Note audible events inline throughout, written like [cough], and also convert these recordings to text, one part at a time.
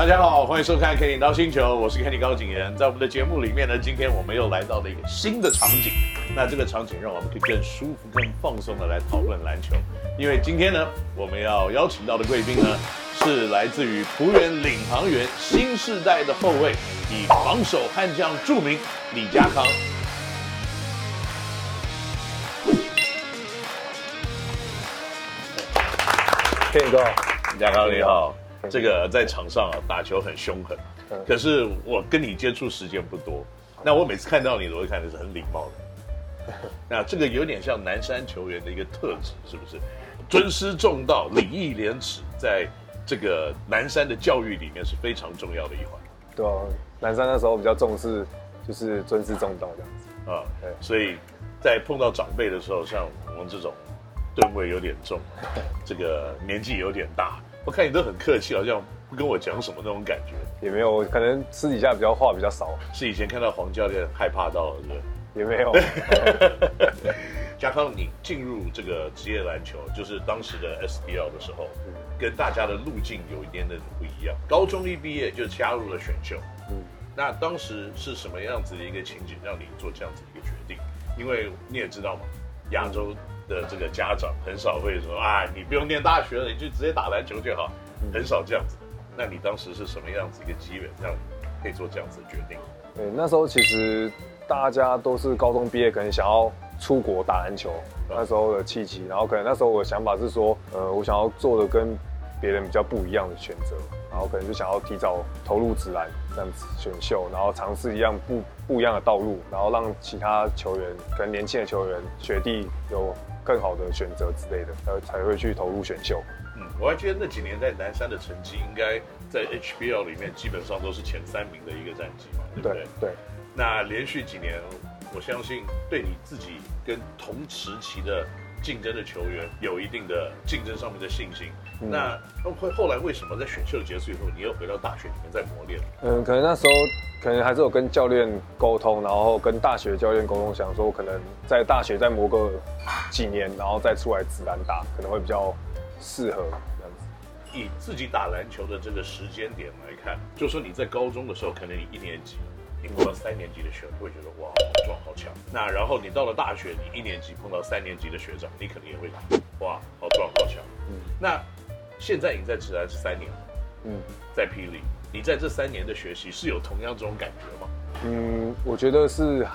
大家好，欢迎收看《Kenny 刀星球》，我是 Kenny 高景炎。在我们的节目里面呢，今天我们又来到了一个新的场景。那这个场景让我们可以更舒服、更放松的来讨论篮球。因为今天呢，我们要邀请到的贵宾呢，是来自于璞园领航员新世代的后卫，以防守悍将著名李家康。Kenny 哥，李家康你好。[laughs] 这个在场上啊打球很凶狠，可是我跟你接触时间不多。那我每次看到你，我会看的是很礼貌的。[laughs] 那这个有点像南山球员的一个特质，是不是？尊师重道、礼义廉耻，在这个南山的教育里面是非常重要的一环。对啊，南山那时候比较重视就是尊师重道这样子啊。对，所以在碰到长辈的时候，像我们这种吨位有点重，[laughs] 这个年纪有点大。我看你都很客气，好像不跟我讲什么那种感觉，也没有，可能私底下比较话比较少。是以前看到黄教练害怕到了，是不是？也没有。[laughs] 嘉康，你进入这个职业篮球，就是当时的 SBL 的时候，跟大家的路径有一点点不一样。高中一毕业就加入了选秀，嗯，那当时是什么样子的一个情景，让你做这样子的一个决定？因为你也知道嘛，亚洲。的这个家长很少会说啊，你不用念大学了，你就直接打篮球就好，很少这样子。那你当时是什么样子一个机缘，让你可以做这样子的决定？对，那时候其实大家都是高中毕业，可能想要出国打篮球，那时候的契机。然后可能那时候我的想法是说，呃，我想要做的跟别人比较不一样的选择，然后可能就想要提早投入职篮这样子选秀，然后尝试一样不不一样的道路，然后让其他球员，可能年轻的球员学弟有。更好的选择之类的，才才会去投入选秀。嗯，我还记得那几年在南山的成绩，应该在 HBL 里面基本上都是前三名的一个战绩嘛，对不对？对。对，那连续几年，我相信对你自己跟同时期的竞争的球员有一定的竞争上面的信心。嗯、那会后来为什么在选秀结束以后，你又回到大学里面再磨练？嗯，可能那时候。可能还是有跟教练沟通，然后跟大学教练沟通，想说我可能在大学再磨个几年，然后再出来职篮打，可能会比较适合这样子。以自己打篮球的这个时间点来看，就说你在高中的时候，可能你一年级，你碰到三年级的学长，会觉得哇，好壮好强。那然后你到了大学，你一年级碰到三年级的学长，你可能也会哇，好壮好强。嗯，那现在已经在职篮是三年了，嗯，在霹雳。你在这三年的学习是有同样这种感觉吗？嗯，我觉得是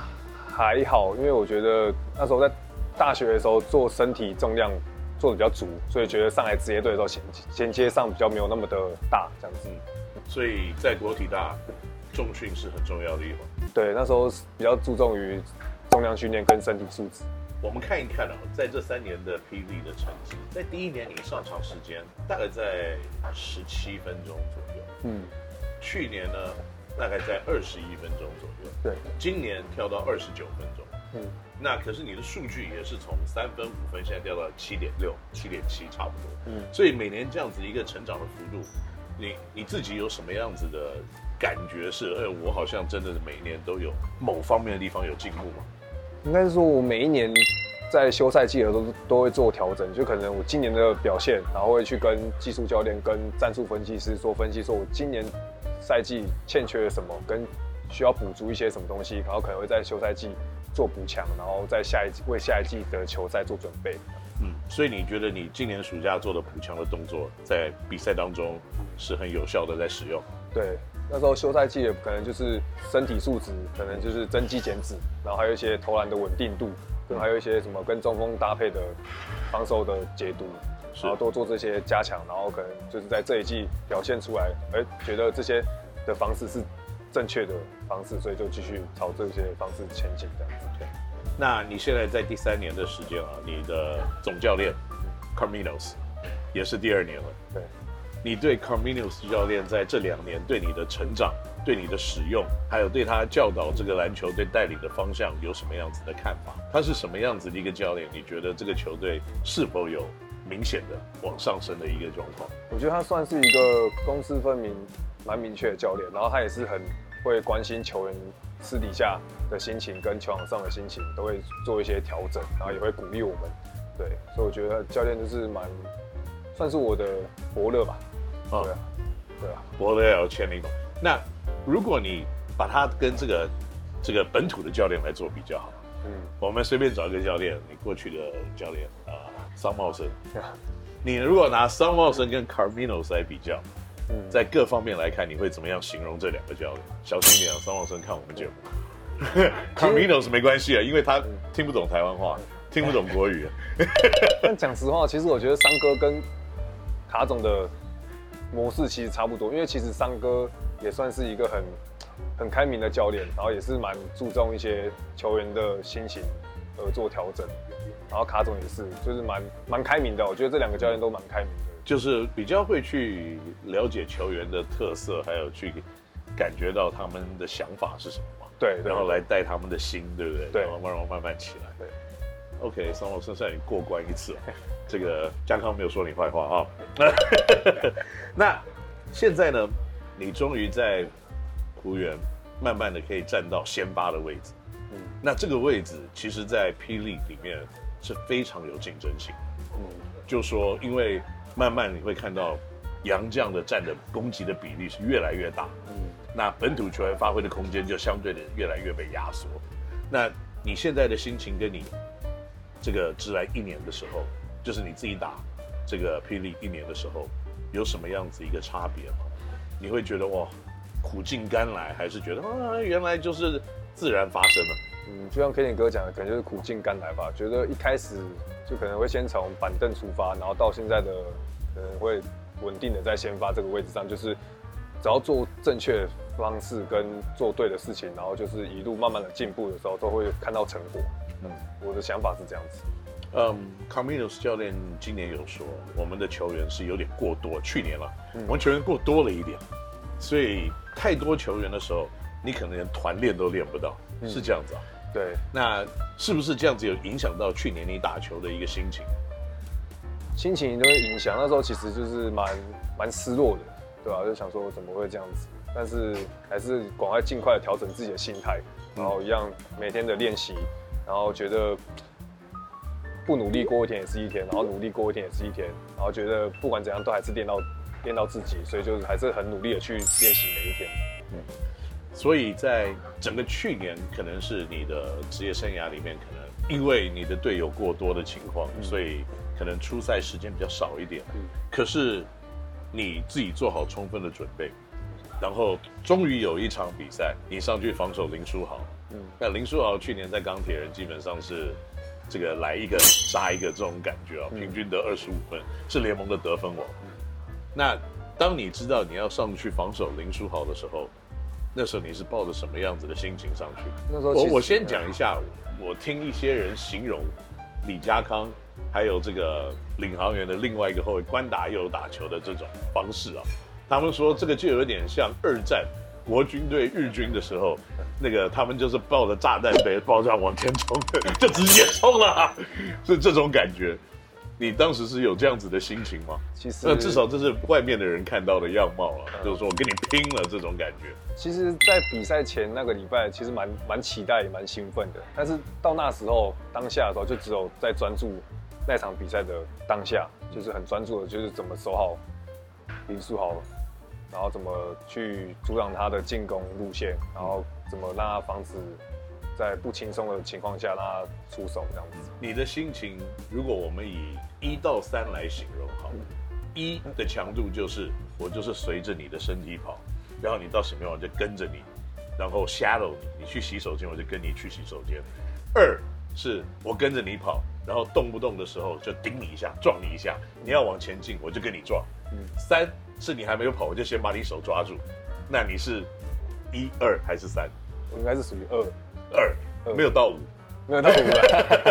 还好，因为我觉得那时候在大学的时候做身体重量做的比较足，所以觉得上来职业队的时候衔衔接上比较没有那么的大这样子。所以在国体大重训是很重要的一环。对，那时候比较注重于重量训练跟身体素质。我们看一看啊，在这三年的霹雳的成绩，在第一年你上场时间大概在十七分钟左右。嗯。去年呢，大概在二十一分钟左右。对，今年跳到二十九分钟。嗯，那可是你的数据也是从三分五分，现在掉到七点六、七点七，差不多。嗯，所以每年这样子一个成长的幅度，你你自己有什么样子的感觉是？哎，我好像真的是每一年都有某方面的地方有进步吗？应该是说我每一年在休赛季的时候都都会做调整，就可能我今年的表现，然后会去跟技术教练、跟战术分析师做分析，说我今年。赛季欠缺了什么，跟需要补足一些什么东西，然后可能会在休赛季做补强，然后在下一季为下一季的球赛做准备。嗯，所以你觉得你今年暑假做的补强的动作，在比赛当中是很有效的在使用？对，那时候休赛季也可能就是身体素质，可能就是增肌减脂，然后还有一些投篮的稳定度，跟还有一些什么跟中锋搭配的防守的解读。然后多做这些加强，然后可能就是在这一季表现出来，哎，觉得这些的方式是正确的方式，所以就继续朝这些方式前进这样子。对，那你现在在第三年的时间啊，你的总教练 Carminos 也是第二年了。对，你对 Carmenos 教练在这两年对你的成长、对你的使用，还有对他教导这个篮球队带领的方向有什么样子的看法？他是什么样子的一个教练？你觉得这个球队是否有？明显的往上升的一个状况，我觉得他算是一个公私分明、蛮明确的教练，然后他也是很会关心球员私底下的心情跟球场上的心情，都会做一些调整，然后也会鼓励我们。对，所以我觉得教练就是蛮算是我的伯乐吧。对啊。对啊，博德也要签那种。那如果你把他跟这个这个本土的教练来做比较好，嗯，我们随便找一个教练，你过去的教练啊，桑茂森，[laughs] 你如果拿桑茂森跟 Carminos 来比较，嗯，在各方面来看，你会怎么样形容这两个教练？小心一点啊，桑茂森看我们节目，[laughs] Carminos 没关系啊，因为他听不懂台湾话，听不懂国语。[laughs] 但讲实话，其实我觉得三哥跟卡总的模式其实差不多，因为其实三哥也算是一个很很开明的教练，然后也是蛮注重一些球员的心情而做调整，然后卡总也是就是蛮蛮开明的，我觉得这两个教练都蛮开明的，就是比较会去了解球员的特色，还有去感觉到他们的想法是什么嘛，对，然后来带他们的心，对不对？对，然后慢慢慢慢起来，对。OK，桑茂森算你过关一次，[laughs] 这个江康没有说你坏话啊。[laughs] 那现在呢，你终于在湖园慢慢的可以站到先发的位置。嗯，那这个位置其实，在霹雳里面是非常有竞争性。嗯，就说因为慢慢你会看到杨将的占的攻击的比例是越来越大。嗯，那本土球员发挥的空间就相对的越来越被压缩。那你现在的心情跟你。这个职来一年的时候，就是你自己打这个霹雳一年的时候，有什么样子一个差别吗？你会觉得哇，苦尽甘来，还是觉得啊，原来就是自然发生了？嗯，就像 Kenny 哥讲的，可能就是苦尽甘来吧。觉得一开始就可能会先从板凳出发，然后到现在的可能会稳定的在先发这个位置上，就是只要做正确方式跟做对的事情，然后就是一路慢慢的进步的时候，都会看到成果。嗯，我的想法是这样子。嗯，Carminos 教练今年有说，我们的球员是有点过多。去年了，嗯、我们球员过多了一点，所以太多球员的时候，你可能连团练都练不到，嗯、是这样子啊？对。那是不是这样子有影响到去年你打球的一个心情？心情都会影响。那时候其实就是蛮蛮失落的，对吧、啊？就想说怎么会这样子？但是还是赶快尽快的调整自己的心态，然后一样每天的练习。然后觉得不努力过一天也是一天，然后努力过一天也是一天，然后觉得不管怎样都还是练到练到自己，所以就是还是很努力的去练习每一天。嗯，所以在整个去年可能是你的职业生涯里面，可能因为你的队友过多的情况，嗯、所以可能出赛时间比较少一点。嗯，可是你自己做好充分的准备，然后终于有一场比赛，你上去防守林书豪。嗯，那林书豪去年在钢铁人基本上是这个来一个杀一个这种感觉啊，平均得二十五分，是联盟的得分王。那当你知道你要上去防守林书豪的时候，那时候你是抱着什么样子的心情上去？那时候我我先讲一下，我听一些人形容李家康还有这个领航员的另外一个后卫关达又打球的这种方式啊，他们说这个就有点像二战。国军对日军的时候，那个他们就是抱着炸弹背爆炸往前冲，[laughs] 就直接冲了，[laughs] 是这种感觉。你当时是有这样子的心情吗？其实，那至少这是外面的人看到的样貌啊，就是说我跟你拼了这种感觉。其实，在比赛前那个礼拜，其实蛮蛮期待，也蛮兴奋的。但是到那时候当下的时候，就只有在专注那场比赛的当下，就是很专注的，就是怎么守好林书豪。然后怎么去阻挡他的进攻路线，然后怎么让他防止在不轻松的情况下让他出手这样子。你的心情，如果我们以一到三来形容，好，一的强度就是我就是随着你的身体跑，然后你到什么地方就跟着你，然后 shadow 你，你去洗手间我就跟你去洗手间。二是我跟着你跑，然后动不动的时候就顶你一下，撞你一下，你要往前进我就跟你撞。三。是你还没有跑，我就先把你手抓住。那你是一二还是三？我应该是属于二二，没有到五，没有到五。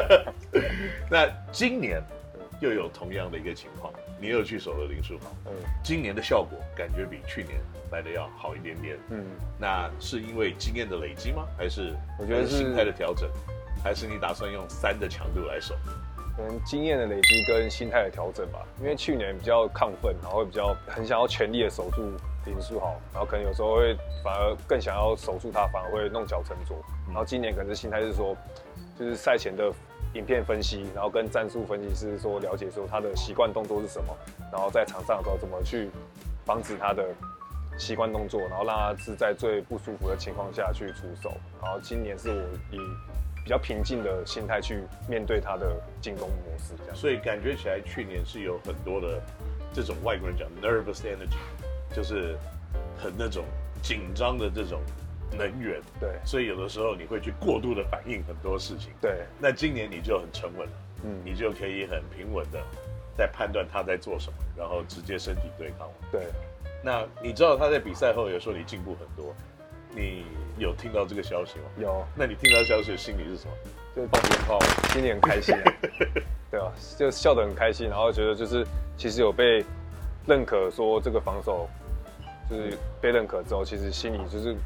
[laughs] 那今年又有同样的一个情况，你又去守了林书豪。嗯，今年的效果感觉比去年来的要好一点点。嗯，那是因为经验的累积吗？还是我觉得是心态的调整？还是你打算用三的强度来守？可能经验的累积跟心态的调整吧，因为去年比较亢奋，然后会比较很想要全力的守住林书豪，然后可能有时候会反而更想要守住他，反而会弄巧成拙。然后今年可能是心态是说，就是赛前的影片分析，然后跟战术分析师说了解说他的习惯动作是什么，然后在场上的时候怎么去防止他的习惯动作，然后让他是在最不舒服的情况下去出手。然后今年是我以比较平静的心态去面对他的进攻模式，这样。所以感觉起来去年是有很多的这种外国人讲 nervous energy，就是很那种紧张的这种能源。对。所以有的时候你会去过度的反应很多事情。对。那今年你就很沉稳了，嗯，你就可以很平稳的在判断他在做什么，然后直接身体对抗。对。那你知道他在比赛后有说你进步很多，你有听到这个消息吗？有。那你听到消息的心里是什么？就放鞭炮，今年很开心，啊，[laughs] 对啊？就笑得很开心，然后觉得就是其实有被认可，说这个防守就是被认可之后，其实心里就是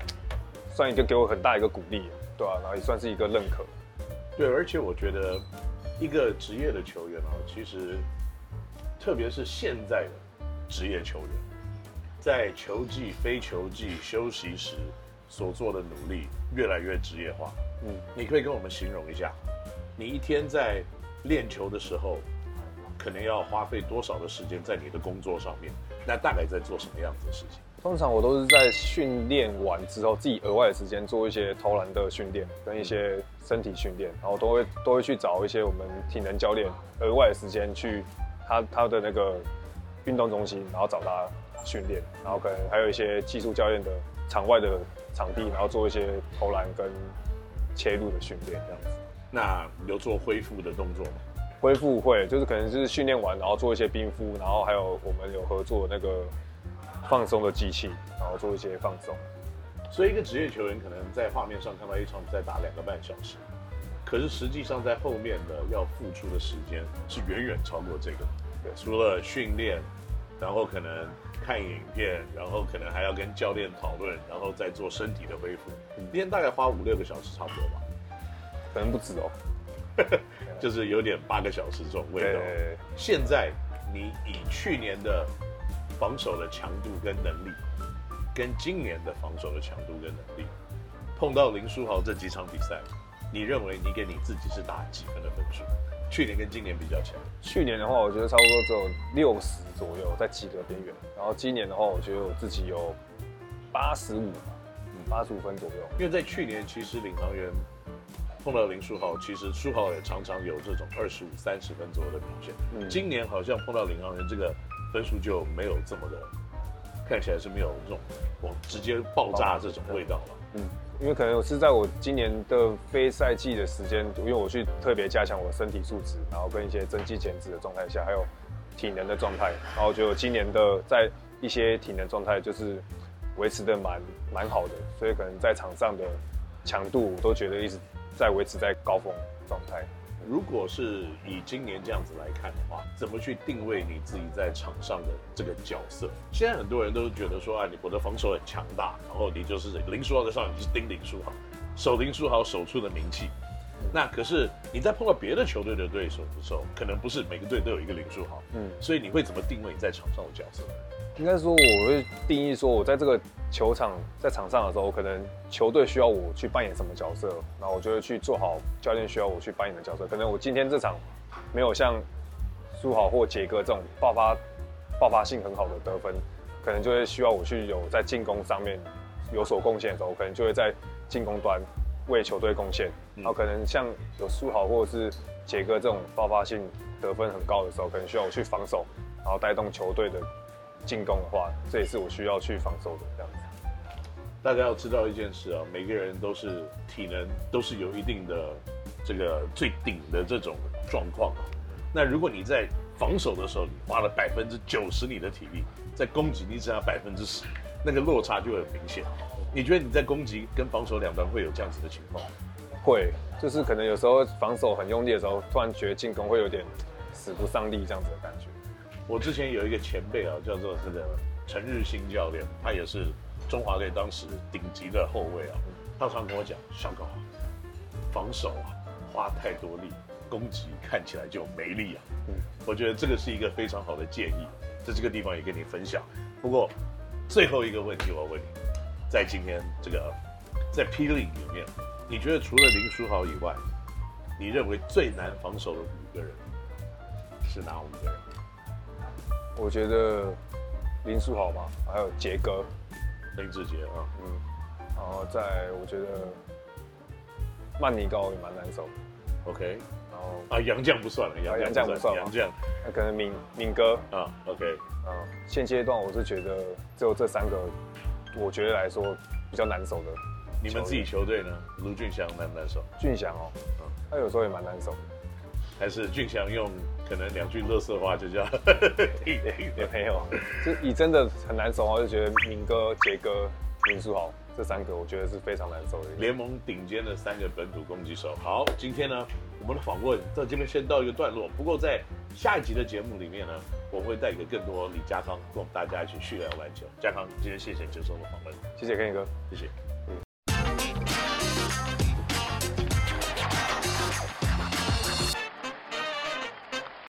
算一个给我很大一个鼓励，对啊？然后也算是一个认可。对，而且我觉得一个职业的球员啊，其实特别是现在的职业球员。在球季、非球季休息时所做的努力越来越职业化。嗯，你可以跟我们形容一下，你一天在练球的时候，可能要花费多少的时间在你的工作上面？那大概在做什么样子的事情？通常我都是在训练完之后，自己额外的时间做一些投篮的训练跟一些身体训练，然后都会都会去找一些我们体能教练额外的时间去他他的那个运动中心，然后找他。训练，然后可能还有一些技术教练的场外的场地，然后做一些投篮跟切入的训练这样子。那有做恢复的动作吗？恢复会，就是可能是训练完，然后做一些冰敷，然后还有我们有合作那个放松的机器，然后做一些放松。所以一个职业球员可能在画面上看到一场比赛打两个半小时，可是实际上在后面的要付出的时间是远远超过这个。对，除了训练，然后可能。看影片，然后可能还要跟教练讨论，然后再做身体的恢复。一天大概花五六个小时，差不多吧？可能不止哦，[laughs] 就是有点八个小时这种味道。现在你以去年的防守的强度跟能力，跟今年的防守的强度跟能力，碰到林书豪这几场比赛，你认为你给你自己是打几分的分数？去年跟今年比较强。去年的话，我觉得差不多只有六十左右，在及格边缘。然后今年的话，我觉得我自己有八十五，嗯，八十五分左右。因为在去年，其实领航员碰到林书豪，其实书豪也常常有这种二十五、三十分左右的表现。嗯，今年好像碰到领航员，这个分数就没有这么的，看起来是没有这种往直接爆炸这种味道了。嗯。因为可能是在我今年的非赛季的时间，因为我去特别加强我的身体素质，然后跟一些增肌减脂的状态下，还有体能的状态，然后我觉得今年的在一些体能状态就是维持的蛮蛮好的，所以可能在场上的强度我都觉得一直在维持在高峰状态。如果是以今年这样子来看的话，怎么去定位你自己在场上的这个角色？现在很多人都觉得说啊，你我的防守很强大，然后你就是林书豪的上，你是盯林书豪，守林书豪守出的名气。那可是你在碰到别的球队的对手的时候，可能不是每个队都有一个林书豪，嗯，所以你会怎么定位你在场上的角色？应该说，我会定义说，我在这个球场在场上的时候，可能球队需要我去扮演什么角色，然后我就会去做好教练需要我去扮演的角色。可能我今天这场没有像书豪或杰哥这种爆发爆发性很好的得分，可能就会需要我去有在进攻上面有所贡献的时候，可能就会在进攻端为球队贡献。然后可能像有苏豪或者是杰哥这种爆发性得分很高的时候，可能需要我去防守，然后带动球队的。进攻的话，这也是我需要去防守的这样子。大家要知道一件事啊，每个人都是体能都是有一定的这个最顶的这种状况。那如果你在防守的时候，你花了百分之九十你的体力，在攻击你只要百分之十，那个落差就很明显。你觉得你在攻击跟防守两端会有这样子的情况？会，就是可能有时候防守很用力的时候，突然觉得进攻会有点使不上力这样子的感觉。我之前有一个前辈啊，叫做这个陈日新教练，他也是中华队当时顶级的后卫啊。他常跟我讲，小高，防守啊花太多力，攻击看起来就没力啊。嗯，我觉得这个是一个非常好的建议，在这个地方也跟你分享。不过最后一个问题我要问你，在今天这个在霹雳里面，你觉得除了林书豪以外，你认为最难防守的五个人是哪五个人？我觉得林书豪吧，还有杰哥，林志杰啊，嗯，然后在我觉得曼尼高也蛮难守，OK，然后啊杨将不算了，杨将不算，杨将，那可能敏敏哥。啊，OK，啊，现阶段我是觉得只有这三个，我觉得来说比较难守的。你们自己球队呢？卢俊祥难不难守？俊祥哦，嗯，他有时候也蛮难守的。还是俊祥用可能两句垃圾话就叫 [laughs] 也也没有，就以真的很难守，我就觉得明哥、杰哥、林书豪这三个，我觉得是非常难守的。联盟顶尖的三个本土攻击手。好，今天呢，我们的访问在这边先到一个段落。不过在下一集的节目里面呢，我会带给更多李家康跟我们大家一起去聊篮球。家康，今天谢谢你接受我的访问，谢谢 Ken 哥，谢谢。